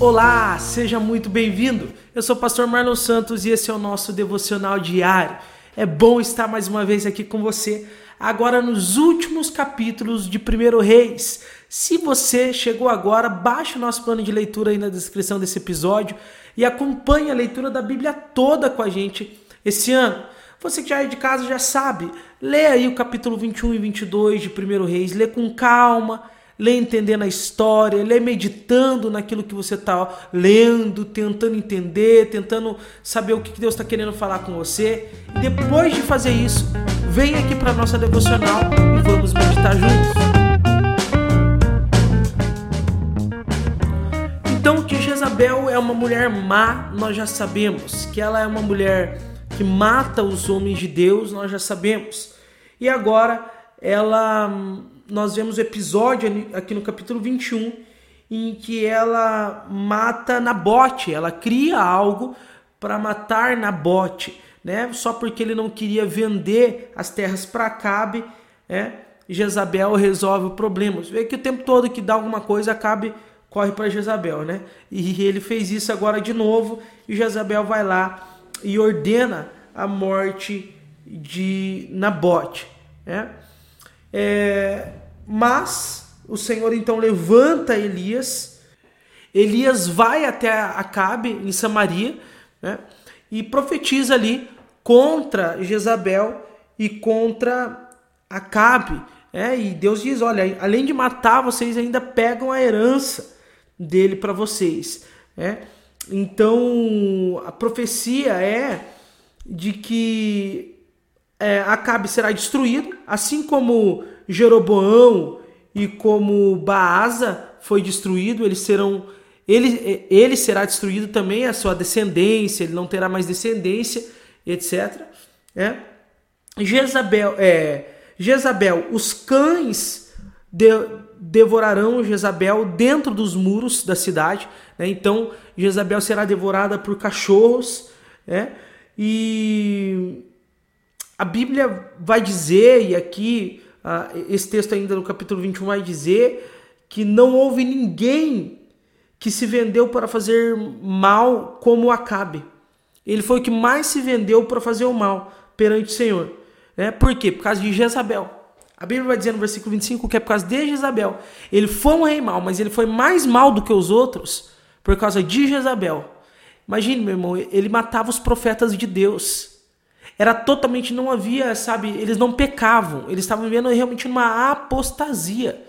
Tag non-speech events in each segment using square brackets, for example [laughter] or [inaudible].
Olá, seja muito bem-vindo. Eu sou o pastor Marlon Santos e esse é o nosso devocional diário. É bom estar mais uma vez aqui com você, agora nos últimos capítulos de 1 Reis. Se você chegou agora, baixe o nosso plano de leitura aí na descrição desse episódio e acompanhe a leitura da Bíblia toda com a gente esse ano. Você que já é de casa já sabe, lê aí o capítulo 21 e 22 de 1 Reis, lê com calma lê entendendo a história, lê meditando naquilo que você está lendo, tentando entender, tentando saber o que Deus está querendo falar com você. E depois de fazer isso, vem aqui para nossa devocional e vamos meditar juntos. Então, que Jezabel é uma mulher má, nós já sabemos. Que ela é uma mulher que mata os homens de Deus, nós já sabemos. E agora ela nós vemos o episódio aqui no capítulo 21 em que ela mata Nabote, ela cria algo para matar Nabote, né? Só porque ele não queria vender as terras para Acabe, né? Jezabel resolve o problema. Você vê que o tempo todo que dá alguma coisa, Acabe corre para Jezabel, né? E ele fez isso agora de novo, e Jezabel vai lá e ordena a morte de Nabote, né? É, mas o Senhor então levanta Elias. Elias vai até Acabe, em Samaria, né, e profetiza ali contra Jezabel e contra Acabe. É, e Deus diz: olha, além de matar, vocês ainda pegam a herança dele para vocês. É? Então a profecia é de que é, Acabe será destruído, assim como Jeroboão e como Baasa foi destruído, eles serão ele, ele será destruído também, a sua descendência, ele não terá mais descendência, etc. É? Jezabel, é, Jezabel, os cães de, devorarão Jezabel dentro dos muros da cidade. Né? Então, Jezabel será devorada por cachorros. Né? E a Bíblia vai dizer, e aqui ah, esse texto ainda no capítulo 21 vai dizer que não houve ninguém que se vendeu para fazer mal como Acabe. Ele foi o que mais se vendeu para fazer o mal perante o Senhor. Né? Por quê? Por causa de Jezabel. A Bíblia vai dizer no versículo 25 que é por causa de Jezabel. Ele foi um rei mal, mas ele foi mais mal do que os outros por causa de Jezabel. Imagine, meu irmão, ele matava os profetas de Deus era totalmente, não havia, sabe, eles não pecavam, eles estavam vivendo realmente numa apostasia.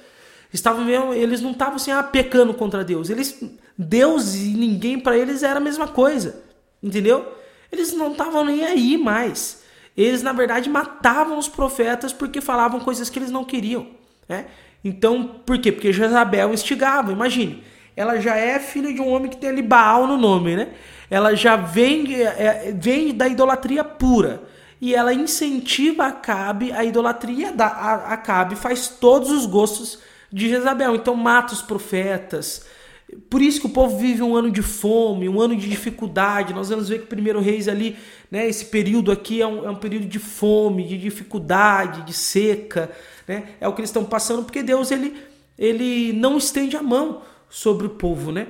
Estavam vivendo, eles não estavam assim, ah, pecando contra Deus. Eles, Deus e ninguém para eles era a mesma coisa, entendeu? Eles não estavam nem aí mais. Eles, na verdade, matavam os profetas porque falavam coisas que eles não queriam. Né? Então, por quê? Porque Jezabel instigava, imagine. Ela já é filha de um homem que tem ali Baal no nome, né? Ela já vem, é, é, vem da idolatria pura. E ela incentiva Acabe a idolatria da Acabe, faz todos os gostos de Jezabel. Então mata os profetas. Por isso que o povo vive um ano de fome, um ano de dificuldade. Nós vamos ver que o primeiro reis ali, né, esse período aqui é um, é um período de fome, de dificuldade, de seca. Né? É o que eles estão passando, porque Deus ele, ele não estende a mão sobre o povo. Né?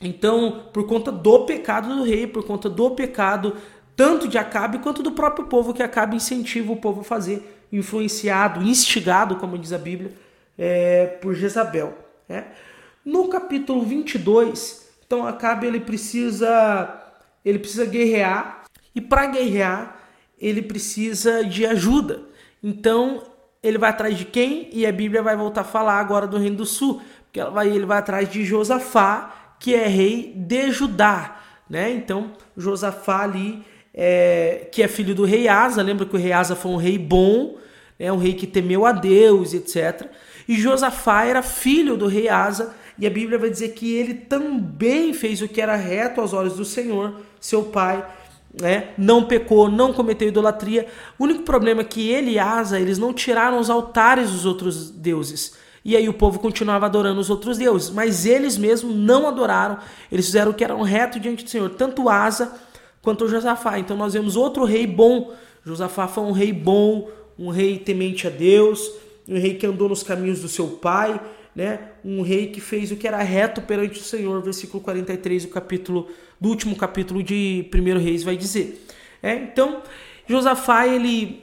Então, por conta do pecado do rei, por conta do pecado tanto de Acabe quanto do próprio povo, que Acabe incentiva o povo a fazer, influenciado, instigado, como diz a Bíblia, é, por Jezabel. Né? No capítulo 22, então Acabe ele precisa, ele precisa guerrear, e para guerrear ele precisa de ajuda. Então ele vai atrás de quem? E a Bíblia vai voltar a falar agora do Reino do Sul, porque vai, ele vai atrás de Josafá, que é rei de Judá, né? Então, Josafá ali, é, que é filho do rei Asa, lembra que o rei Asa foi um rei bom, né? um rei que temeu a Deus, etc. E Josafá era filho do rei Asa, e a Bíblia vai dizer que ele também fez o que era reto aos olhos do Senhor, seu pai, né? não pecou, não cometeu idolatria. O único problema é que ele e Asa, eles não tiraram os altares dos outros deuses. E aí o povo continuava adorando os outros deuses, mas eles mesmos não adoraram, eles fizeram o que era um reto diante do Senhor, tanto Asa quanto Josafá. Então nós vemos outro rei bom. Josafá foi um rei bom, um rei temente a Deus, um rei que andou nos caminhos do seu pai, né? Um rei que fez o que era reto perante o Senhor, versículo 43 do capítulo do último capítulo de 1 Reis vai dizer. É, então, Josafá ele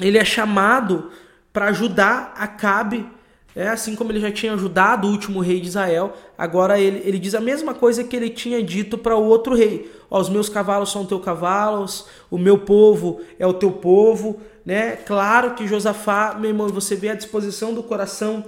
ele é chamado para ajudar Acabe, é, assim como ele já tinha ajudado o último rei de Israel, agora ele, ele diz a mesma coisa que ele tinha dito para o outro rei: Ó, os meus cavalos são teus cavalos, o meu povo é o teu povo. Né? Claro que Josafá, meu irmão, você vê a disposição do coração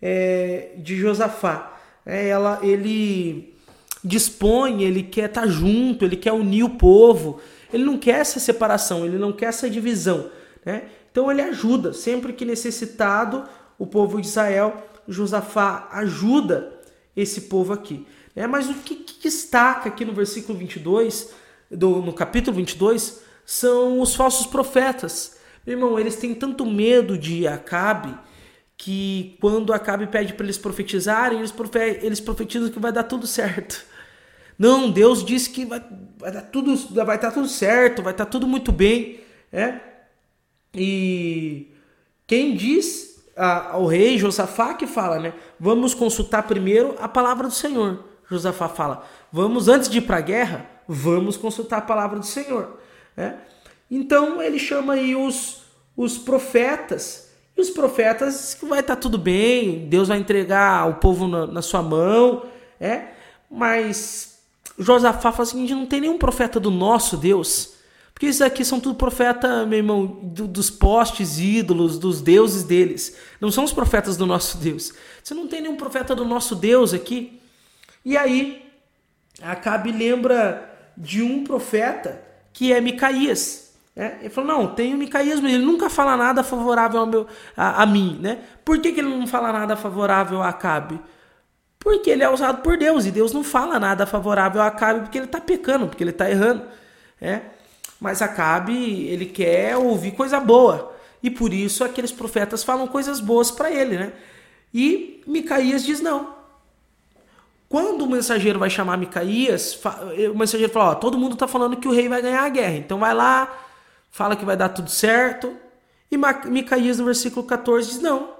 é, de Josafá. É, ela, ele dispõe, ele quer estar tá junto, ele quer unir o povo, ele não quer essa separação, ele não quer essa divisão. Né? Então ele ajuda, sempre que necessitado, o povo de Israel, Josafá ajuda esse povo aqui. É, mas o que, que, destaca aqui no versículo 22, do, no capítulo 22, são os falsos profetas. Meu irmão, eles têm tanto medo de Acabe que quando Acabe pede para eles profetizarem, eles, profe eles profetizam que vai dar tudo certo. Não, Deus disse que vai, vai dar tudo, vai estar tudo certo, vai estar tudo muito bem, é? E quem diz ao rei Josafá que fala, né? Vamos consultar primeiro a palavra do Senhor. Josafá fala: Vamos antes de ir para a guerra, vamos consultar a palavra do Senhor. Né? Então ele chama aí os, os profetas. E os profetas que vai estar tá tudo bem, Deus vai entregar o povo na, na sua mão, é? Mas Josafá fala o seguinte: não tem nenhum profeta do nosso Deus porque esses aqui são tudo profeta, meu irmão, do, dos postes ídolos, dos deuses deles. Não são os profetas do nosso Deus. Você não tem nenhum profeta do nosso Deus aqui. E aí, Acabe lembra de um profeta que é Micaías. Né? Ele falou: Não, tem o Micaías, mas ele nunca fala nada favorável ao meu, a, a mim. Né? Por que, que ele não fala nada favorável a Acabe? Porque ele é usado por Deus e Deus não fala nada favorável a Acabe porque ele está pecando, porque ele está errando. É? Mas Acabe, ele quer ouvir coisa boa. E por isso aqueles profetas falam coisas boas para ele, né? E Micaías diz não. Quando o mensageiro vai chamar Micaías, o mensageiro fala: Ó, todo mundo está falando que o rei vai ganhar a guerra. Então vai lá, fala que vai dar tudo certo. E Micaías, no versículo 14, diz: Não,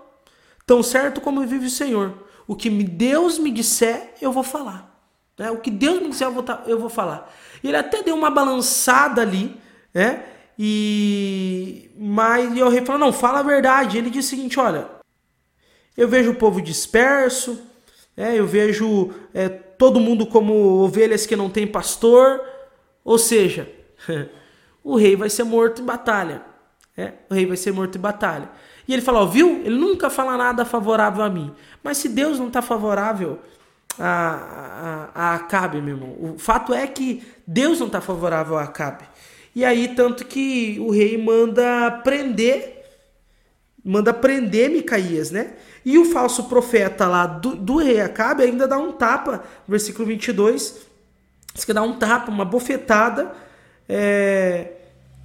tão certo como vive o Senhor. O que Deus me disser, eu vou falar. Né? O que Deus me disser, eu vou, eu vou falar. Ele até deu uma balançada ali, né? E mas e o rei falou: "Não, fala a verdade". Ele disse o seguinte: "Olha, eu vejo o povo disperso, né? eu vejo é, todo mundo como ovelhas que não tem pastor, ou seja, [laughs] o rei vai ser morto em batalha. Né? O rei vai ser morto em batalha. E ele falou: viu? Ele nunca fala nada favorável a mim. Mas se Deus não está favorável a, a, a Acabe, meu irmão. O fato é que Deus não está favorável a Acabe. E aí, tanto que o rei manda prender, manda prender Micaías, né? E o falso profeta lá do, do rei Acabe ainda dá um tapa, versículo 22, diz que dá um tapa, uma bofetada é,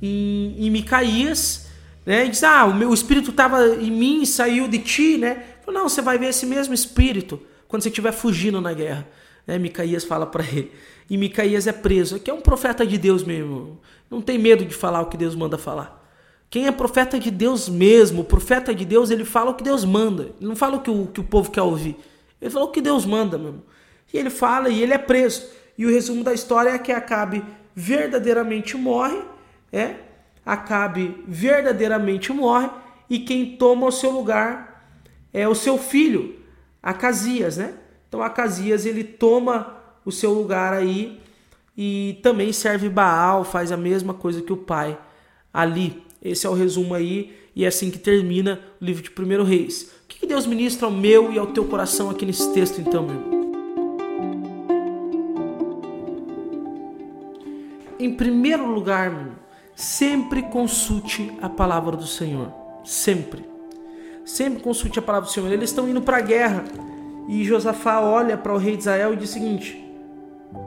em, em Micaías, né? E diz, ah, o meu espírito estava em mim saiu de ti, né? Não, você vai ver esse mesmo espírito quando você estiver fugindo na guerra. Né? Micaías fala para ele. E Micaías é preso. Aqui é um profeta de Deus mesmo. Não tem medo de falar o que Deus manda falar. Quem é profeta de Deus mesmo, o profeta de Deus, ele fala o que Deus manda. Ele não fala o que o, que o povo quer ouvir. Ele fala o que Deus manda mesmo. E ele fala e ele é preso. E o resumo da história é que Acabe verdadeiramente morre. É? Acabe verdadeiramente morre. E quem toma o seu lugar é o seu filho, Acasias, né? Então Acasias ele toma o seu lugar aí e também serve Baal, faz a mesma coisa que o pai ali. Esse é o resumo aí e é assim que termina o livro de 1 Reis. O que Deus ministra ao meu e ao teu coração aqui nesse texto então, meu irmão? Em primeiro lugar, meu, sempre consulte a palavra do Senhor. Sempre. Sempre consulte a palavra do Senhor. Eles estão indo para a guerra. E Josafá olha para o rei de Israel e diz o seguinte: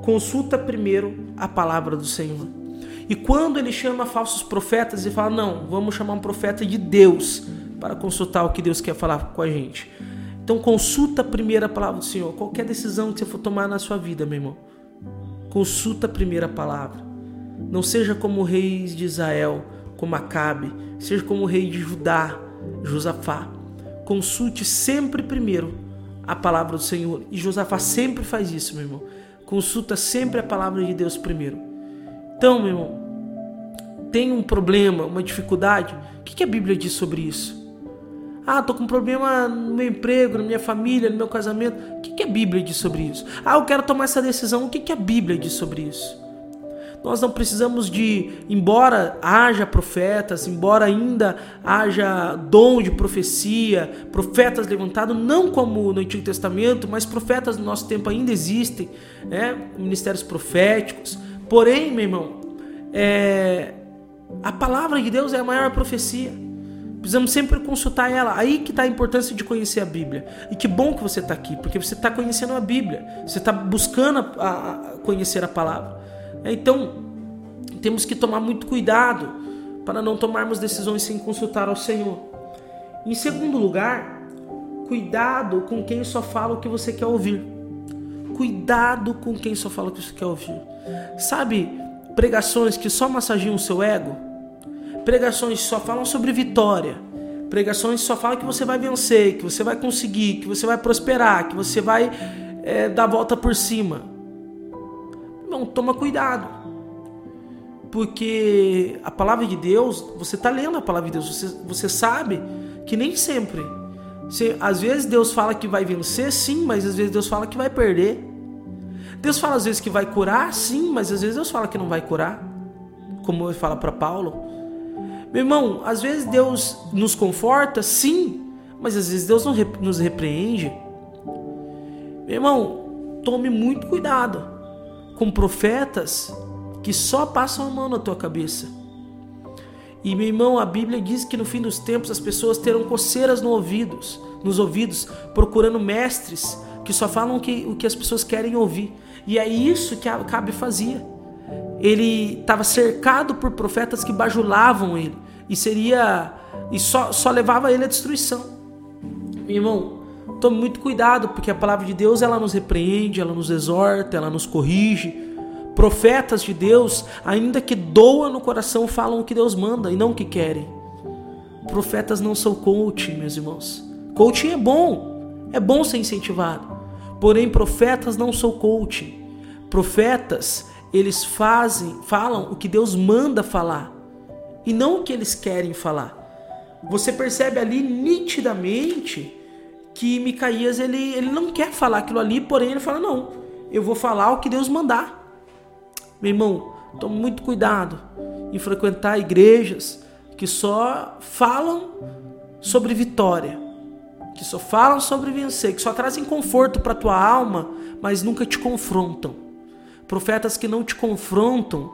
consulta primeiro a palavra do Senhor. E quando ele chama falsos profetas, ele fala: não, vamos chamar um profeta de Deus para consultar o que Deus quer falar com a gente. Então consulta primeiro a palavra do Senhor. Qualquer decisão que você for tomar na sua vida, meu irmão, consulta primeiro a palavra. Não seja como o rei de Israel, como Acabe, seja como o rei de Judá, Josafá. Consulte sempre primeiro a palavra do Senhor. E Josafá sempre faz isso, meu irmão. Consulta sempre a palavra de Deus primeiro. Então, meu irmão, tem um problema, uma dificuldade, o que a Bíblia diz sobre isso? Ah, tô com problema no meu emprego, na minha família, no meu casamento. O que a Bíblia diz sobre isso? Ah, eu quero tomar essa decisão. O que a Bíblia diz sobre isso? Nós não precisamos de, embora haja profetas, embora ainda haja dom de profecia, profetas levantados, não como no Antigo Testamento, mas profetas no nosso tempo ainda existem, né? ministérios proféticos. Porém, meu irmão, é, a palavra de Deus é a maior profecia. Precisamos sempre consultar ela. Aí que está a importância de conhecer a Bíblia. E que bom que você está aqui, porque você está conhecendo a Bíblia. Você está buscando a, a conhecer a palavra. Então, temos que tomar muito cuidado para não tomarmos decisões sem consultar ao Senhor. Em segundo lugar, cuidado com quem só fala o que você quer ouvir. Cuidado com quem só fala o que você quer ouvir. Sabe, pregações que só massageiam o seu ego, pregações que só falam sobre vitória, pregações que só falam que você vai vencer, que você vai conseguir, que você vai prosperar, que você vai é, dar a volta por cima. Não, toma cuidado. Porque a palavra de Deus, você está lendo a palavra de Deus, você, você sabe que nem sempre. Você, às vezes Deus fala que vai vencer, sim, mas às vezes Deus fala que vai perder. Deus fala às vezes que vai curar, sim, mas às vezes Deus fala que não vai curar. Como ele fala para Paulo. Meu irmão, às vezes Deus nos conforta, sim, mas às vezes Deus não nos repreende. Meu irmão, tome muito cuidado com profetas que só passam a mão na tua cabeça. E meu irmão, a Bíblia diz que no fim dos tempos as pessoas terão coceiras no ouvidos, nos ouvidos, procurando mestres que só falam o que, o que as pessoas querem ouvir. E é isso que Acabe fazia. Ele estava cercado por profetas que bajulavam ele e seria e só, só levava ele à destruição. Meu irmão, Tome muito cuidado, porque a palavra de Deus ela nos repreende, ela nos exorta, ela nos corrige. Profetas de Deus, ainda que doa no coração, falam o que Deus manda e não o que querem. Profetas não são coaching, meus irmãos. Coaching é bom, é bom ser incentivado. Porém, profetas não são coaching. Profetas, eles fazem, falam o que Deus manda falar e não o que eles querem falar. Você percebe ali nitidamente que Micaías ele, ele não quer falar aquilo ali, porém ele fala: Não, eu vou falar o que Deus mandar. Meu irmão, tome muito cuidado em frequentar igrejas que só falam sobre vitória, que só falam sobre vencer, que só trazem conforto para tua alma, mas nunca te confrontam. Profetas que não te confrontam,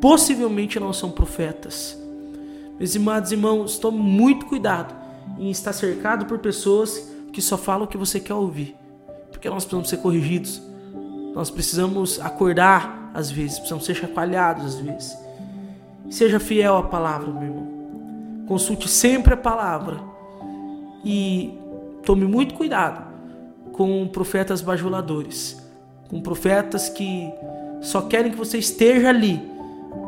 possivelmente não são profetas. Meus amados irmãos, tome muito cuidado em estar cercado por pessoas que só fala o que você quer ouvir. Porque nós precisamos ser corrigidos. Nós precisamos acordar às vezes, precisamos ser chacoalhados às vezes. Seja fiel à palavra, meu irmão. Consulte sempre a palavra. E tome muito cuidado com profetas bajuladores, com profetas que só querem que você esteja ali,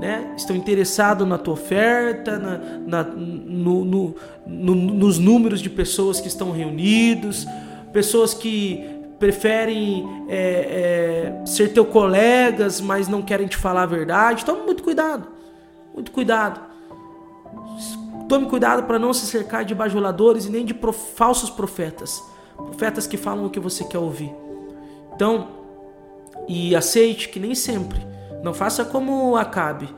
né? estão interessados na tua oferta, na, na no, no, no, nos números de pessoas que estão reunidos, pessoas que preferem é, é, ser teu colegas, mas não querem te falar a verdade. Tome muito cuidado, muito cuidado. Tome cuidado para não se cercar de bajuladores e nem de prof, falsos profetas, profetas que falam o que você quer ouvir. Então, e aceite que nem sempre não faça como Acabe.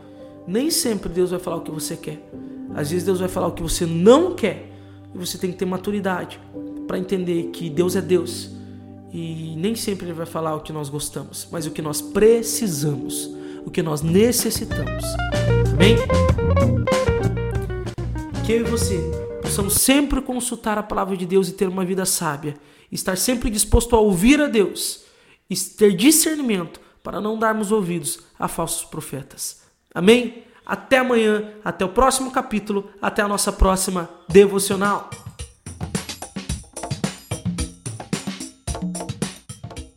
Nem sempre Deus vai falar o que você quer. Às vezes Deus vai falar o que você não quer. E você tem que ter maturidade para entender que Deus é Deus. E nem sempre Ele vai falar o que nós gostamos, mas o que nós precisamos, o que nós necessitamos. Amém? Que eu e você possamos sempre consultar a palavra de Deus e ter uma vida sábia. Estar sempre disposto a ouvir a Deus. E ter discernimento para não darmos ouvidos a falsos profetas. Amém? Até amanhã, até o próximo capítulo, até a nossa próxima devocional.